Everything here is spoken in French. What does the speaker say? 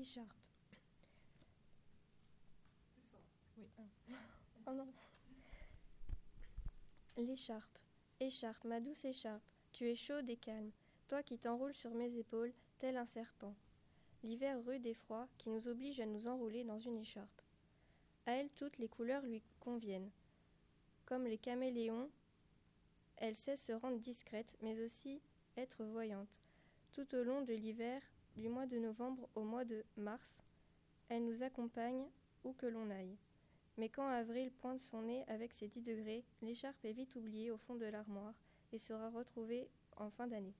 Écharpe. Oui. Oh non. L'écharpe. Écharpe, ma douce écharpe, tu es chaude et calme, toi qui t'enroules sur mes épaules, tel un serpent. L'hiver rude et froid qui nous oblige à nous enrouler dans une écharpe. À elle toutes les couleurs lui conviennent. Comme les caméléons, elle sait se rendre discrète, mais aussi être voyante. Tout au long de l'hiver, du mois de novembre au mois de mars, elle nous accompagne où que l'on aille. Mais quand avril pointe son nez avec ses 10 degrés, l'écharpe est vite oubliée au fond de l'armoire et sera retrouvée en fin d'année.